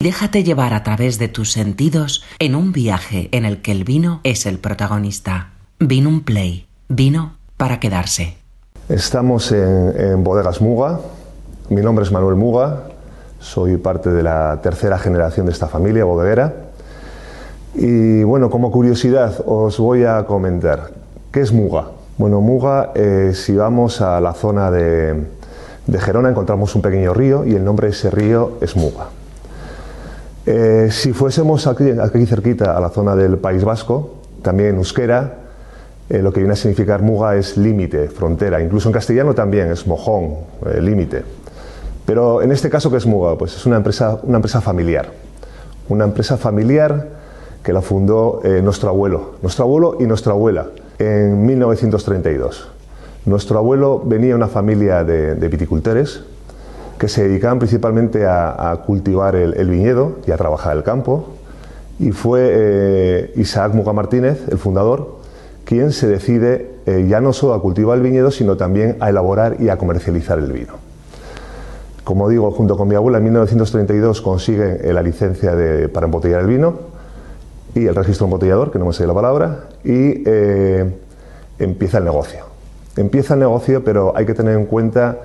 Déjate llevar a través de tus sentidos en un viaje en el que el vino es el protagonista. Vino un play. Vino para quedarse. Estamos en, Bodegas Muga. Mi nombre es Manuel Muga. Soy parte de la tercera generación de esta familia bodeguera. Y bueno, como curiosidad os voy a comentar. ¿Qué es Muga? Bueno, Muga, eh, si vamos a la zona de, de Gerona encontramos un pequeño río y el nombre de ese río es Muga. Eh, si fuésemos aquí, aquí, cerquita a la zona del País Vasco, también euskera, eh, lo que viene a significar muga es límite, frontera. Incluso en castellano también es mojón, eh, límite. Pero en este caso, ¿qué es muga? Pues es una empresa, familiar. Una empresa familiar que la fundó eh, nuestro abuelo, nuestro abuelo y nuestra abuela en 1932. Nuestro abuelo venía de una familia de viticultores que se dedicaban principalmente a, cultivar el, viñedo y a trabajar el campo. Y fue eh, Isaac Muga Martínez, el fundador, quien se decide eh, ya no solo a cultivar el viñedo, sino también a elaborar y a comercializar el vino. Como digo, junto con mi abuela en 1932 consiguen eh, la licencia de, para embotellar el vino y el registro embotellador, que no me sé la palabra, y empieza el negocio. Empieza el negocio, pero hay que tener en cuenta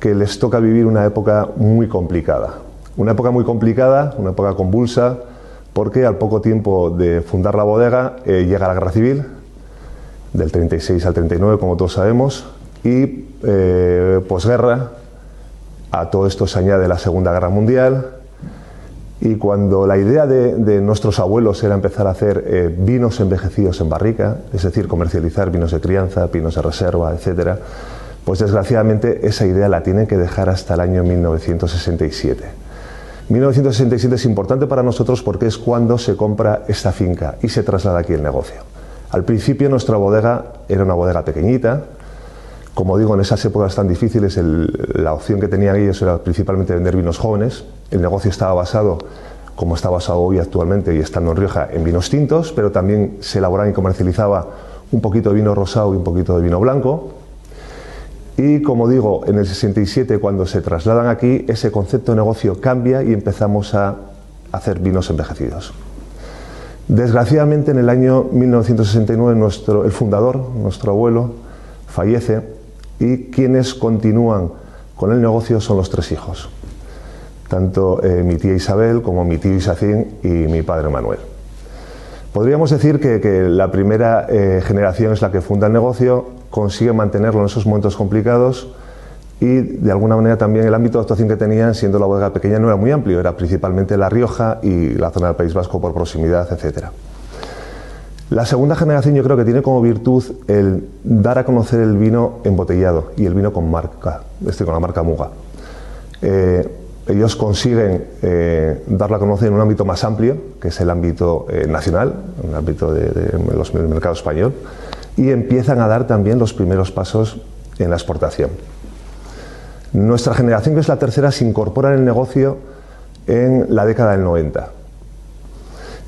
que les toca vivir una época muy complicada. Una época muy complicada, una época convulsa, porque al poco tiempo de fundar la bodega eh, llega la guerra civil, del 36 al 39, como todos sabemos, y eh, posguerra, a todo esto se añade la Segunda Guerra Mundial, y cuando la idea de, nuestros abuelos era empezar a hacer eh, vinos envejecidos en barrica, es decir, comercializar vinos de crianza, vinos de reserva, etcétera, pues desgraciadamente esa idea la tienen que dejar hasta el año 1967. 1967 es importante para nosotros porque es cuando se compra esta finca y se traslada aquí el negocio. Al principio nuestra bodega era una bodega pequeñita, como digo, en esas épocas tan difíciles la opción que tenían ellos era principalmente vender vinos jóvenes, el negocio estaba basado, como está basado hoy actualmente y estando en Rioja, en vinos tintos, pero también se elaboraba y comercializaba un poquito de vino rosado y un poquito de vino blanco, y como digo, en el 67, cuando se trasladan aquí, ese concepto de negocio cambia y empezamos a hacer vinos envejecidos. Desgraciadamente, en el año 1969, nuestro, el fundador, nuestro abuelo, fallece y quienes continúan con el negocio son los tres hijos, tanto eh, mi tía Isabel como mi tío Isacín y mi padre Manuel. Podríamos decir que, que la primera eh, generación es la que funda el negocio, consigue mantenerlo en esos momentos complicados y de alguna manera también el ámbito de actuación que tenían, siendo la bodega pequeña, no era muy amplio, era principalmente La Rioja y la zona del País Vasco por proximidad, etc. La segunda generación yo creo que tiene como virtud el dar a conocer el vino embotellado y el vino con marca, este, con la marca Muga. Eh, ellos consiguen eh, darla a conocer en un ámbito más amplio, que es el ámbito eh, nacional, el ámbito de, del mercado español, y empiezan a dar también los primeros pasos en la exportación. Nuestra generación, que es la tercera, se incorpora en el negocio en la década del 90.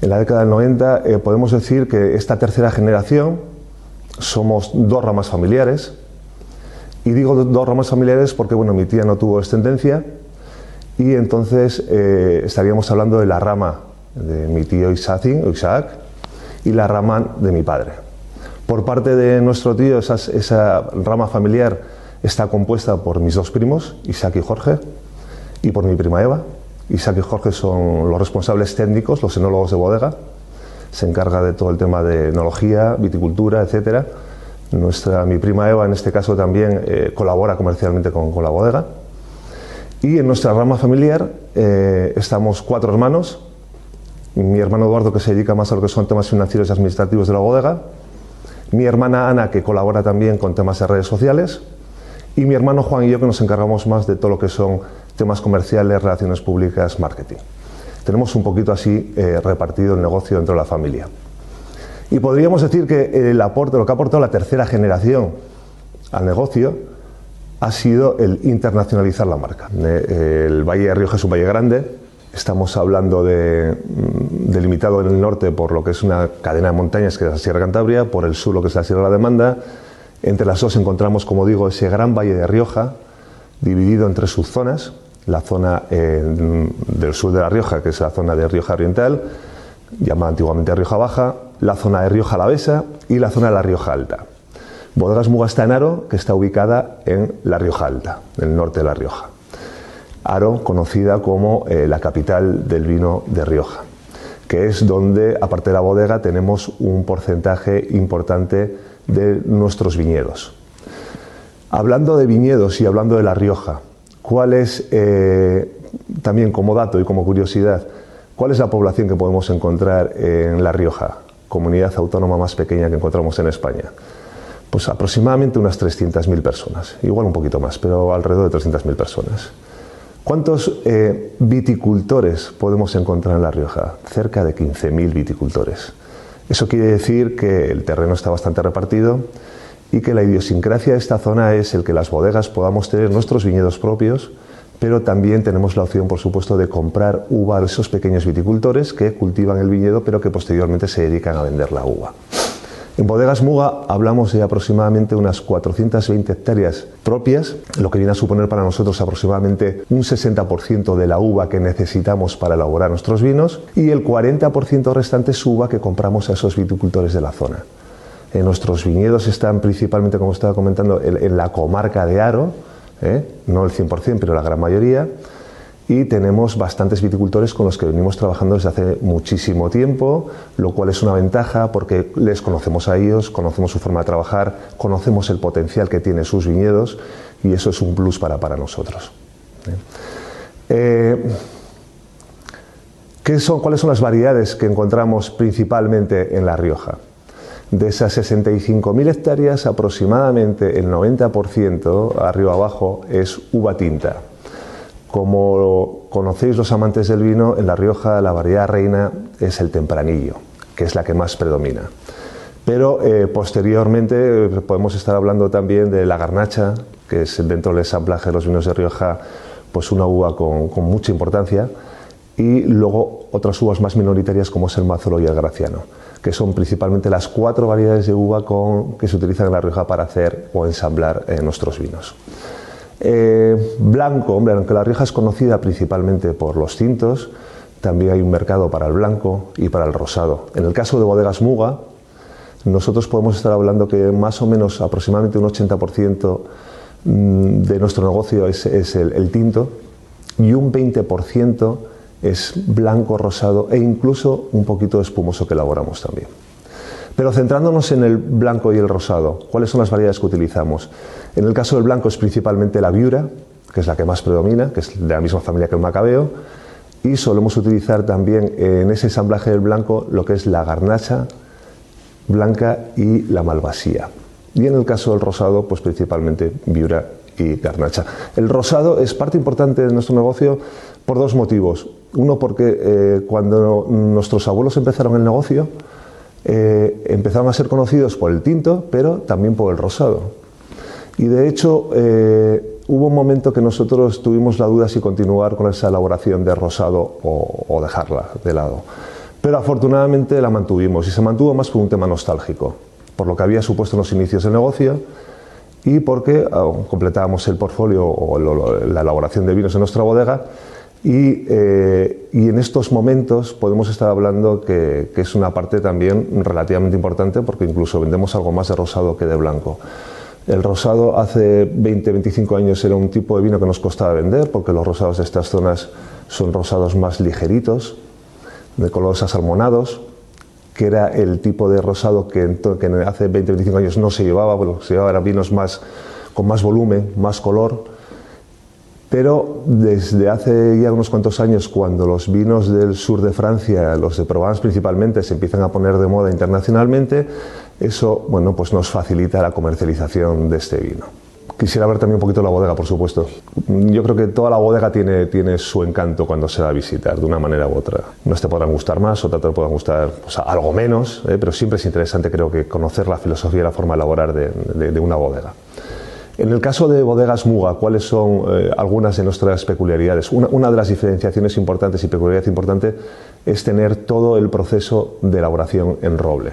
En la década del 90 eh, podemos decir que esta tercera generación somos dos ramas familiares. Y digo dos ramas familiares porque bueno, mi tía no tuvo descendencia y entonces eh, estaríamos hablando de la rama de mi tío Isaac, Isaac y la rama de mi padre. Por parte de nuestro tío, esa, rama familiar está compuesta por mis dos primos, Isaac y Jorge, y por mi prima Eva. Isaac y Jorge son los responsables técnicos, los enólogos de bodega. Se encarga de todo el tema de enología, viticultura, etcétera. Nuestra, mi prima Eva, en este caso, también eh, colabora comercialmente con, con, la bodega. Y en nuestra rama familiar eh, estamos cuatro hermanos. Mi hermano Eduardo, que se dedica más a lo que son temas financieros y administrativos de la bodega. Mi hermana Ana, que colabora también con temas de redes sociales. Y mi hermano Juan y yo, que nos encargamos más de todo lo que son temas comerciales, relaciones públicas, marketing. Tenemos un poquito así eh, repartido el negocio dentro de la familia. Y podríamos decir que el aporte, lo que ha aportado la tercera generación al negocio ha sido el internacionalizar la marca. El Valle de Rioja es un valle grande, estamos hablando de, delimitado en el norte por lo que es una cadena de montañas que es la Sierra Cantabria, por el sur lo que es la Sierra de la Demanda, entre las dos encontramos, como digo, ese gran Valle de Rioja, dividido en tres subzonas, la zona del sur de La Rioja, que es la zona de Rioja Oriental, llamada antiguamente Rioja Baja, la zona de Rioja Alavesa y la zona de la Rioja Alta. Bodegas Aro, que está ubicada en la Rioja Alta, en el norte de La Rioja. Aro, conocida como eh, la capital del vino de Rioja, que es donde, aparte de la bodega, tenemos un porcentaje importante de nuestros viñedos. Hablando de viñedos y hablando de La Rioja, ¿cuál es, eh, también como dato y como curiosidad, cuál es la población que podemos encontrar en La Rioja, comunidad autónoma más pequeña que encontramos en España? Pues aproximadamente unas 300.000 personas, igual un poquito más, pero alrededor de 300.000 personas. ¿Cuántos eh, viticultores podemos encontrar en La Rioja? Cerca de 15.000 viticultores. Eso quiere decir que el terreno está bastante repartido y que la idiosincrasia de esta zona es el que las bodegas podamos tener nuestros viñedos propios, pero también tenemos la opción, por supuesto, de comprar uva a esos pequeños viticultores que cultivan el viñedo, pero que posteriormente se dedican a vender la uva. En Bodegas Muga hablamos de aproximadamente unas 420 hectáreas propias, lo que viene a suponer para nosotros aproximadamente un 60% de la uva que necesitamos para elaborar nuestros vinos y el 40% restante es uva que compramos a esos viticultores de la zona. En nuestros viñedos están principalmente, como estaba comentando, en, la comarca de Aro, ¿eh? no el 100%, pero la gran mayoría y tenemos bastantes viticultores con los que venimos trabajando desde hace muchísimo tiempo, lo cual es una ventaja porque les conocemos a ellos, conocemos su forma de trabajar, conocemos el potencial que tienen sus viñedos y eso es un plus para, para nosotros. ¿eh? Eh, son, ¿Cuáles son las variedades que encontramos principalmente en La Rioja? De esas 65.000 hectáreas, aproximadamente el 90% arriba abajo es uva tinta como conocéis los amantes del vino, en La Rioja la variedad reina es el tempranillo, que es la que más predomina. Pero eh, posteriormente eh, podemos estar hablando también de la garnacha, que es dentro del ensamblaje de los vinos de Rioja pues una uva con, mucha importancia, y luego otras uvas más minoritarias como es el Mazolo y el Graciano, que son principalmente las cuatro variedades de uva que se utilizan en La Rioja para hacer o ensamblar eh, nuestros vinos. Eh, blanco, hombre, aunque La Rioja es conocida principalmente por los tintos, también hay un mercado para el blanco y para el rosado. En el caso de bodegas Muga, nosotros podemos estar hablando que más o menos aproximadamente un 80% mm, de nuestro negocio es, el, tinto y un 20% es blanco, rosado e incluso un poquito espumoso que elaboramos también. Pero centrándonos en el blanco y el rosado, ¿cuáles son las variedades que utilizamos? En el caso del blanco es principalmente la viura, que es la que más predomina, que es de la misma familia que el macabeo, y solemos utilizar también en ese ensamblaje del blanco lo que es la garnacha blanca y la malvasía. Y en el caso del rosado, pues principalmente viura y garnacha. El rosado es parte importante de nuestro negocio por dos motivos. Uno, porque eh, cuando nuestros abuelos empezaron el negocio, eh, empezaron a ser conocidos por el tinto, pero también por el rosado. Y de hecho, eh, hubo un momento que nosotros tuvimos la duda si continuar con esa elaboración de rosado o, dejarla de lado. Pero afortunadamente la mantuvimos y se mantuvo más por un tema nostálgico, por lo que había supuesto en los inicios del negocio y porque completábamos el portfolio o la elaboración de vinos en nuestra bodega eh, y, en estos momentos podemos estar hablando que, es una parte también relativamente importante porque incluso vendemos algo más de rosado que de blanco. El rosado hace 20-25 años era un tipo de vino que nos costaba vender porque los rosados de estas zonas son rosados más ligeritos, de colores asalmonados, que era el tipo de rosado que, hace 20-25 años no se llevaba, bueno, se llevaban vinos más, con más volumen, más color pero desde hace ya unos cuantos años, cuando los vinos del sur de Francia, los de Provence principalmente, se empiezan a poner de moda internacionalmente, eso bueno, pues nos facilita la comercialización de este vino. Quisiera ver también un poquito la bodega, por supuesto. Yo creo que toda la bodega tiene, tiene su encanto cuando se va a visitar, de una manera u otra. Unas te podrán gustar más, otras te podrán gustar algo menos, ¿eh? pero siempre es interesante, creo que, conocer la filosofía y la forma de elaborar de una bodega. En el caso de bodegas Muga, ¿cuáles son eh, algunas de nuestras peculiaridades? Una, de las diferenciaciones importantes y peculiaridad importante es tener todo el proceso de elaboración en roble.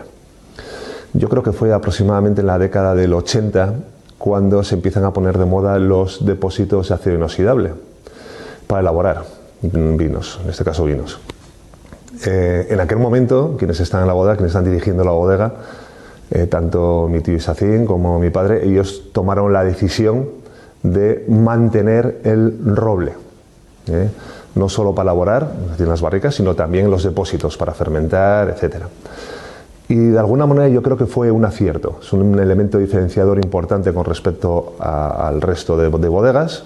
Yo creo que fue aproximadamente en la década del 80 cuando se empiezan a poner de moda los depósitos de acero inoxidable. para elaborar vinos, en este caso vinos. Eh, en aquel momento, quienes están en la bodega, quienes están dirigiendo la bodega, eh, tanto mi tío Isacín como mi padre, ellos tomaron la decisión de mantener el roble, ¿eh? no solo para elaborar en las barricas, sino también los depósitos para fermentar, etc. Y de alguna manera yo creo que fue un acierto, es un elemento diferenciador importante con respecto al resto de, bodegas.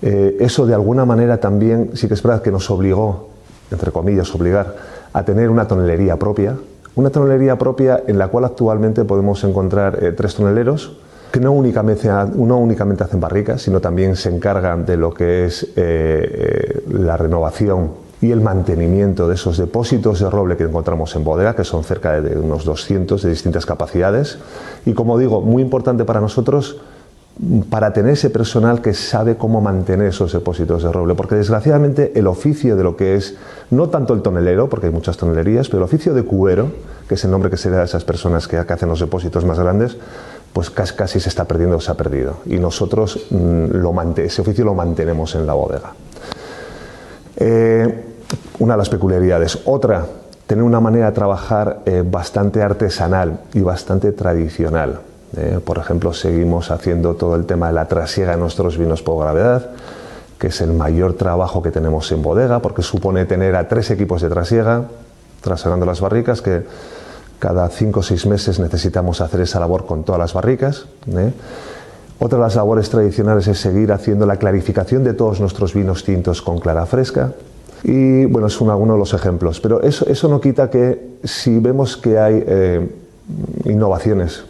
Eh, eso de alguna manera también sí que es verdad que nos obligó, entre comillas, obligar a tener una tonelería propia, una tonelería propia en la cual actualmente podemos encontrar eh, tres toneleros que no únicamente, no únicamente hacen barricas, sino también se encargan de lo que es eh, eh, la renovación y el mantenimiento de esos depósitos de roble que encontramos en bodega, que son cerca de unos 200 de distintas capacidades. Y como digo, muy importante para nosotros, para tener ese personal que sabe cómo mantener esos depósitos de roble, porque desgraciadamente el oficio de lo que es, no tanto el tonelero, porque hay muchas tonelerías, pero el oficio de cubero, que es el nombre que se da a esas personas que hacen los depósitos más grandes, pues casi, se está perdiendo o se ha perdido. Y nosotros mm, lo ese oficio lo mantenemos en la bodega. Eh, una de las peculiaridades. Otra, tener una manera de trabajar eh, bastante artesanal y bastante tradicional. Eh, por ejemplo, seguimos haciendo todo el tema de la trasiega de nuestros vinos por gravedad, que es el mayor trabajo que tenemos en bodega, porque supone tener a tres equipos de trasiega, trasegando las barricas, que cada cinco o seis meses necesitamos hacer esa labor con todas las barricas. ¿eh? Otra de las labores tradicionales es seguir haciendo la clarificación de todos nuestros vinos tintos con clara fresca. Y bueno, es uno de los ejemplos. Pero eso, eso no quita que si vemos que hay eh, innovaciones,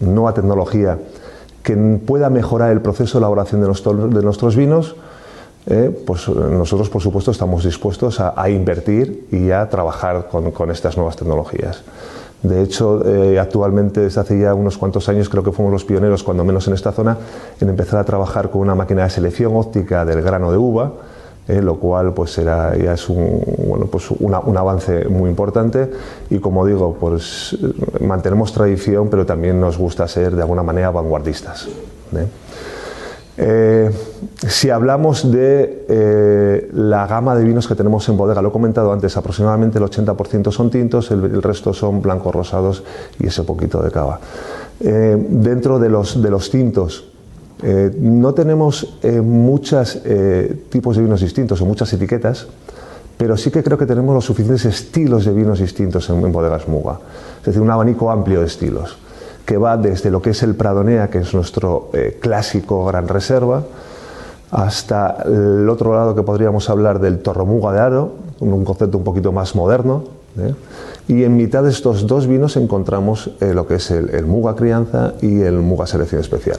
nueva tecnología, que pueda mejorar el proceso de elaboración de, nuestros vinos, eh, pues nosotros por supuesto estamos dispuestos a, invertir y a trabajar con, con estas nuevas tecnologías. De hecho, eh, actualmente desde hace ya unos cuantos años creo que fuimos los pioneros, cuando menos en esta zona, en empezar a trabajar con una máquina de selección óptica del grano de uva, eh, lo cual pues ya es un, bueno, pues un avance muy importante y como digo, pues mantenemos tradición, pero también nos gusta ser de alguna manera vanguardistas. ¿eh? Eh, si hablamos de la gama de vinos que tenemos en bodega, lo he comentado antes, aproximadamente el 80% son tintos, el, resto son blancos rosados y ese poquito de cava. Dentro de los, de los tintos, no tenemos muchos tipos de vinos distintos o muchas etiquetas, pero sí que creo que tenemos los suficientes estilos de vinos distintos en, bodegas Muga, es decir, un abanico amplio de estilos que va desde lo que es el Pradonea, que es nuestro eh, clásico gran reserva, hasta el otro lado que podríamos hablar del Torromuga de Aro, un concepto un poquito más moderno. ¿eh? Y en mitad de estos dos vinos encontramos eh, lo que es el, Muga Crianza y el Muga Selección Especial.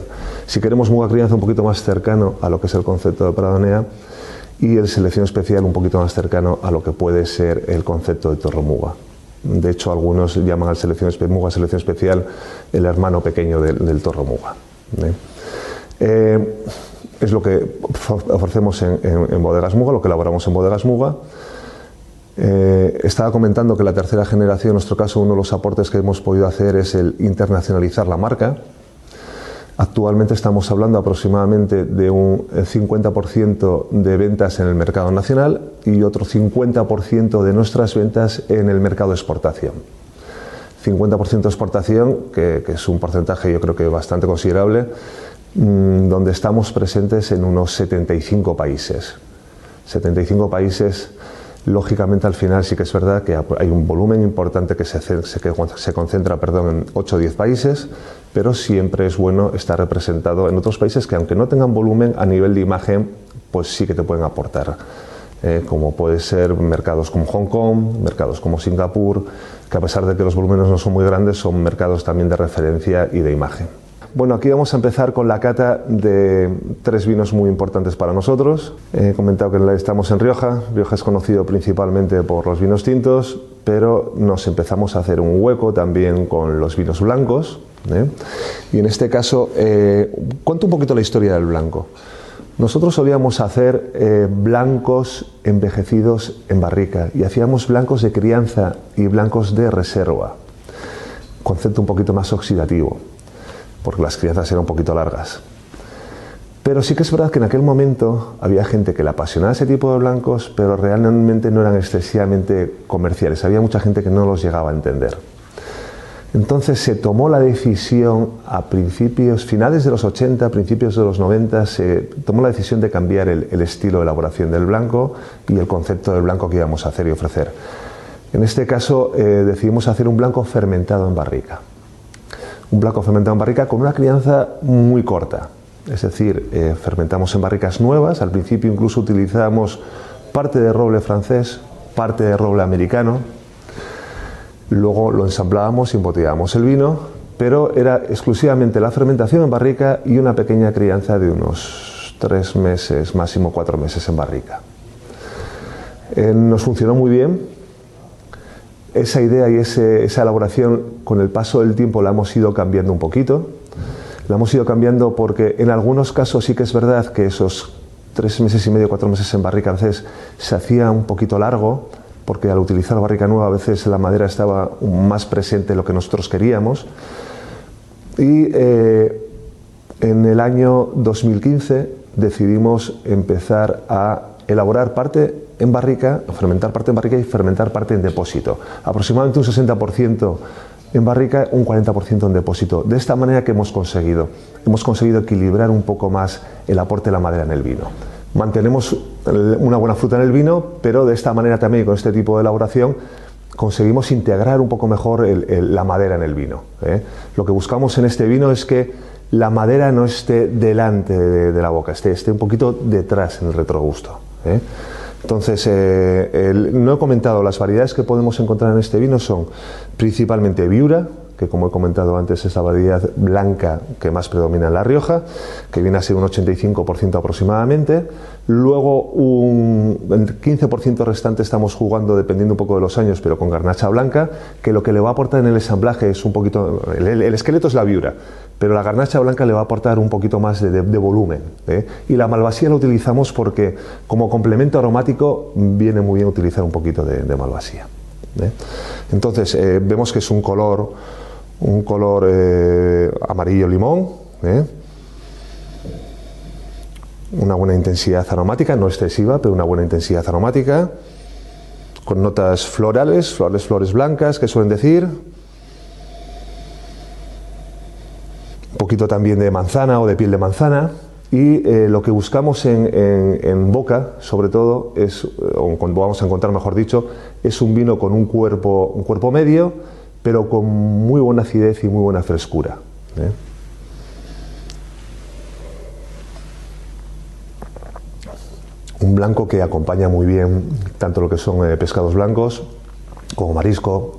Si queremos Muga Crianza un poquito más cercano a lo que es el concepto de Pradonea y el Selección Especial un poquito más cercano a lo que puede ser el concepto de Torromuga. De hecho, algunos llaman al selección, Muga Selección Especial el hermano pequeño del, Torro Muga. ¿eh? Eh, es lo que ofrecemos en, Bodegas Muga, lo que elaboramos en Bodegas Muga. Eh, estaba comentando que la tercera generación, en nuestro caso, uno de los aportes que hemos podido hacer es el internacionalizar la marca. Actualmente estamos hablando aproximadamente de un 50% de ventas en el mercado nacional y otro 50% de nuestras ventas en el mercado exportación. 50% de exportación, que, es un porcentaje yo creo que bastante considerable, mm, donde estamos presentes en unos 75 países. 75 países Lógicamente, al final sí que es verdad que hay un volumen importante que se, se concentra perdón, en 8 o 10 países, pero siempre es bueno estar representado en otros países que, aunque no tengan volumen a nivel de imagen, pues sí que te pueden aportar. Eh, como puede ser mercados como Hong Kong, mercados como Singapur, que a pesar de que los volúmenes no son muy grandes, son mercados también de referencia y de imagen. Bueno, aquí vamos a empezar con la cata de tres vinos muy importantes para nosotros. He comentado que estamos en Rioja. Rioja es conocido principalmente por los vinos tintos, pero nos empezamos a hacer un hueco también con los vinos blancos. ¿eh? Y en este caso, eh, cuento un poquito la historia del blanco. Nosotros solíamos hacer eh, blancos envejecidos en barrica y hacíamos blancos de crianza y blancos de reserva. Concepto un poquito más oxidativo porque las crianzas eran un poquito largas. Pero sí que es verdad que en aquel momento había gente que le apasionaba ese tipo de blancos, pero realmente no eran excesivamente comerciales. Había mucha gente que no los llegaba a entender. Entonces se tomó la decisión a principios, finales de los 80, principios de los 90, se tomó la decisión de cambiar el, estilo de elaboración del blanco y el concepto del blanco que íbamos a hacer y ofrecer. En este caso eh, decidimos hacer un blanco fermentado en barrica. Un blanco fermentado en barrica con una crianza muy corta. Es decir, eh, fermentamos en barricas nuevas. Al principio incluso utilizamos parte de roble francés, parte de roble americano, Luego lo ensamblábamos y embotellábamos el vino, pero era exclusivamente la fermentación en barrica y una pequeña crianza de unos tres meses, máximo cuatro meses en barrica. Eh, nos funcionó muy bien. Esa idea y esa elaboración con el paso del tiempo la hemos ido cambiando un poquito. La hemos ido cambiando porque en algunos casos sí que es verdad que esos tres meses y medio, cuatro meses en barrica a veces se hacía un poquito largo porque al utilizar barrica nueva a veces la madera estaba más presente de lo que nosotros queríamos. Y eh, en el año 2015 decidimos empezar a elaborar parte en barrica, fermentar parte en barrica y fermentar parte en depósito. Aproximadamente un 60% en barrica, un 40% en depósito. De esta manera que hemos conseguido, hemos conseguido equilibrar un poco más el aporte de la madera en el vino mantenemos una buena fruta en el vino, pero de esta manera también, con este tipo de elaboración, conseguimos integrar un poco mejor la madera en el vino. ¿eh? Lo que buscamos en este vino es que la madera no esté delante de, la boca, esté, esté, un poquito detrás en el retrogusto. ¿eh? Entonces, eh, no he comentado, las variedades que podemos encontrar en este vino son principalmente Viura, que como he comentado antes es la variedad blanca que más predomina en La Rioja, que viene a ser un 85% aproximadamente. Luego un 15% restante estamos jugando, dependiendo un poco de los años, pero con garnacha blanca, que lo que le va a aportar en el ensamblaje es un poquito... El, esqueleto es la viura, pero la garnacha blanca le va a aportar un poquito más de, volumen. ¿eh? Y la malvasía la utilizamos porque como complemento aromático viene muy bien utilizar un poquito de, malvasía. ¿eh? Entonces eh, vemos que es un color un color eh, amarillo limón, ¿eh? una buena intensidad aromática, no excesiva, pero una buena intensidad aromática, con notas florales, flores, flores blancas, que suelen decir, un poquito también de manzana o de piel de manzana. Y eh, lo que buscamos en, boca, sobre todo, es, o cuando vamos a encontrar, mejor dicho, es un vino con un cuerpo, un cuerpo medio, pero con muy buena acidez y muy buena frescura. ¿eh? Un blanco que acompaña muy bien tanto lo que son eh, pescados blancos como marisco,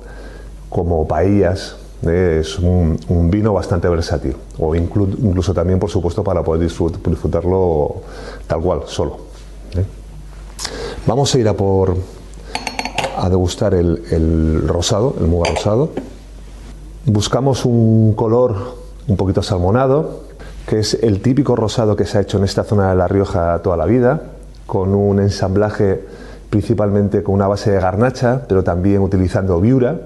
como paellas. ¿eh? Es un, vino bastante versátil, o incluso también, por supuesto, para poder disfrutarlo tal cual, solo. Vamos a ir a por a degustar el, rosado, el muga rosado. Buscamos un color un poquito salmonado, que es el típico rosado que se ha hecho en esta zona de La Rioja toda la vida, con un ensamblaje principalmente con una base de garnacha, pero también utilizando viura.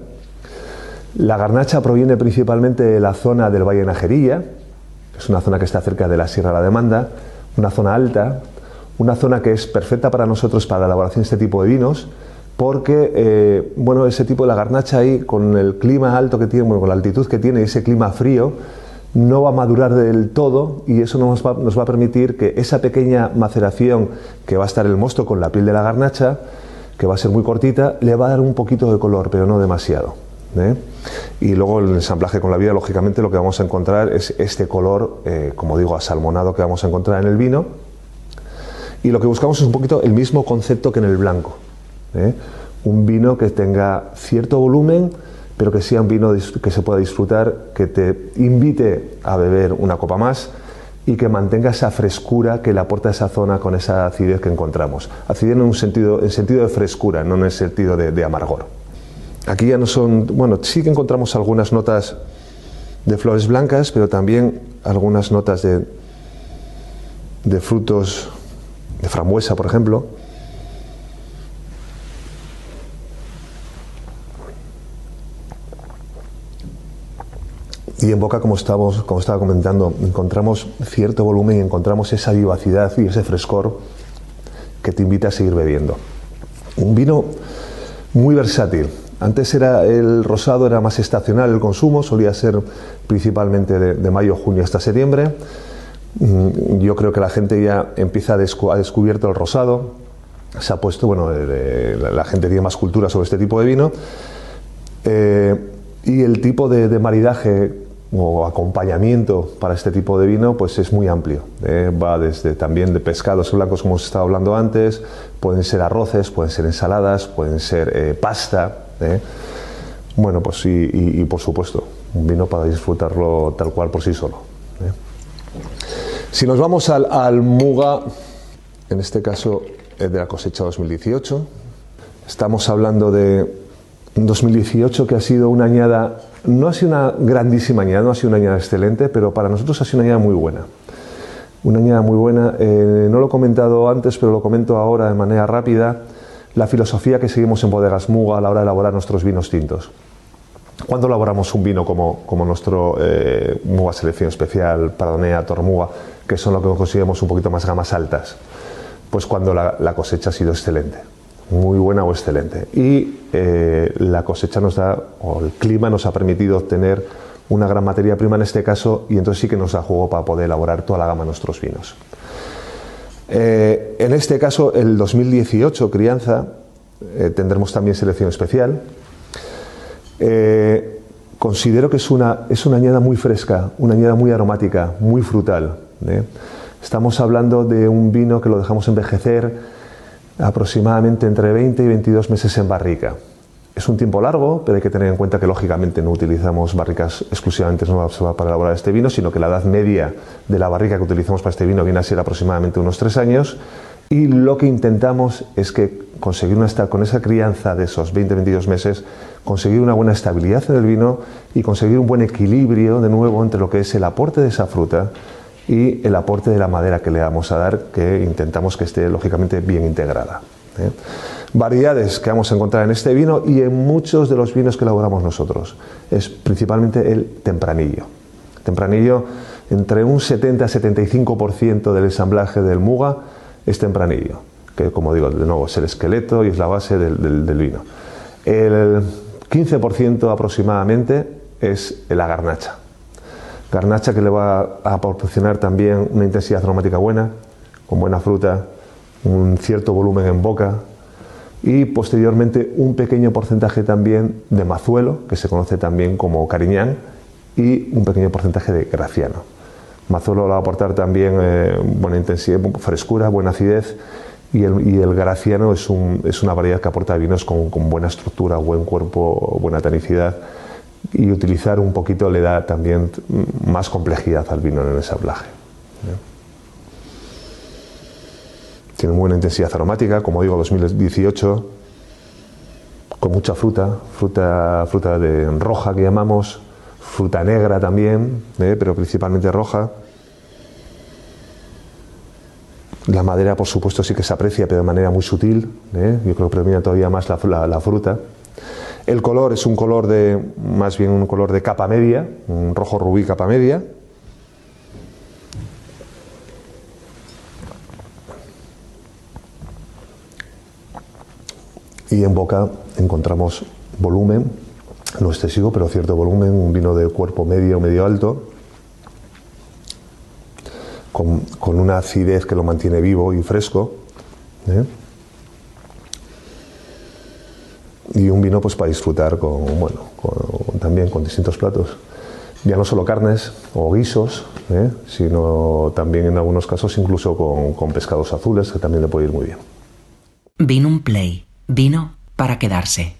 La garnacha proviene principalmente de la zona del Valle de Najerilla, es una zona que está cerca de la Sierra de la Demanda, una zona alta, una zona que es perfecta para nosotros para la elaboración de este tipo de vinos, porque eh, bueno, ese tipo de la garnacha ahí, con el clima alto que tiene, con la altitud que tiene ese clima frío, no va a madurar del todo y eso nos va, nos va, a permitir que esa pequeña maceración que va a estar el mosto con la piel de la garnacha, que va a ser muy cortita, le va a dar un poquito de color, pero no demasiado. ¿eh? Y luego el ensamblaje con la vida, lógicamente, lo que vamos a encontrar es este color, eh, como digo, asalmonado que vamos a encontrar en el vino. Y lo que buscamos es un poquito el mismo concepto que en el blanco. ¿Eh? Un vino que tenga cierto volumen, pero que sea un vino que se pueda disfrutar, que te invite a beber una copa más y que mantenga esa frescura que le aporta esa zona con esa acidez que encontramos. Acidez en un sentido, en sentido de frescura, no en el sentido de, amargor. Aquí ya no son, bueno, sí que encontramos algunas notas de flores blancas, pero también algunas notas de, de frutos de frambuesa, por ejemplo. Y en boca, como, estamos, como estaba comentando, encontramos cierto volumen y encontramos esa vivacidad y ese frescor que te invita a seguir bebiendo. Un vino muy versátil. Antes era el rosado era más estacional el consumo, solía ser principalmente de, mayo, junio hasta septiembre. Mm, yo creo que la gente ya empieza a, ha descubierto el rosado, se ha puesto, bueno, la gente tiene más cultura sobre este tipo de vino. Eh, y el tipo de, maridaje o acompañamiento para este tipo de vino pues es muy amplio. ¿eh? Va desde también de pescados blancos como os estaba hablando antes, pueden ser arroces, pueden ser ensaladas, pueden ser eh, pasta. ¿eh? Bueno, pues y, y, por supuesto, un vino para disfrutarlo tal cual por sí solo. Si nos vamos al, al Muga, en este caso de la cosecha 2018, estamos hablando de 2018 que ha sido una añada, no ha sido una grandísima añada, no ha sido una añada excelente, pero para nosotros ha sido una añada muy buena. Una añada muy buena, eh, no lo he comentado antes, pero lo comento ahora de manera rápida, la filosofía que seguimos en Bodegas Muga a la hora de elaborar nuestros vinos tintos. ¿Cuándo elaboramos un vino como, como nuestro eh, Muga Selección Especial, Paradonea, Tormuga, que son lo que conseguimos un poquito más gamas altas? Pues cuando la cosecha ha sido excelente muy buena o excelente. Y eh, la cosecha nos da, o el clima nos ha permitido obtener una gran materia prima en este caso, y entonces sí que nos da juego para poder elaborar toda la gama de nuestros vinos. Eh, en este caso, el 2018, crianza, eh, tendremos también selección especial. considero que es una, es una añada muy fresca, una añada muy aromática, muy frutal. Estamos hablando de un vino que lo dejamos envejecer aproximadamente entre 20 y 22 meses en barrica. Es un tiempo largo, pero hay que tener en cuenta que lógicamente no utilizamos barricas exclusivamente nuevas para elaborar este vino, sino que la edad media de la barrica que utilizamos para este vino viene a ser aproximadamente unos 3 años. Y lo que intentamos es que conseguir una, con esa crianza de esos 20-22 meses, conseguir una buena estabilidad en el vino y conseguir un buen equilibrio de nuevo entre lo que es el aporte de esa fruta y el aporte de la madera que le vamos a dar, que intentamos que esté lógicamente bien integrada. ¿eh? Variedades que vamos a encontrar en este vino y en muchos de los vinos que elaboramos nosotros. Es principalmente el tempranillo. Tempranillo, entre un 70-75% del ensamblaje del muga es tempranillo, que como digo, de nuevo es el esqueleto y es la base del, del vino. El 15% aproximadamente es la garnacha Garnacha que le va a proporcionar también una intensidad aromática buena, con buena fruta, un cierto volumen en boca y posteriormente un pequeño porcentaje también de mazuelo, que se conoce también como cariñán, y un pequeño porcentaje de graciano. Mazuelo le va a aportar también eh, buena intensidad, frescura, buena acidez y el, graciano es, una variedad que aporta vinos con, buena estructura, buen cuerpo, buena tanicidad y utilizar un poquito le da también más complejidad al vino en el ensamblaje. Tiene buena intensidad aromática, como digo, 2018, con mucha fruta, fruta, fruta de roja que llamamos, fruta negra también, ¿eh? pero principalmente roja. La madera, por supuesto, sí que se aprecia, pero de manera muy sutil. ¿eh? Yo creo que predomina todavía más la fruta. El color es un color de, más bien un color de capa media, un rojo rubí capa media. Y en boca encontramos volumen, no excesivo, pero cierto volumen, un vino de cuerpo medio, medio alto, con, una acidez que lo mantiene vivo y fresco. ¿eh? Y un vino pues para disfrutar con, bueno, también con distintos platos. Ya no solo carnes o guisos, ¿eh? sino también en algunos casos incluso con, con pescados azules, que también le puede ir muy bien. Vino un play, vino para quedarse.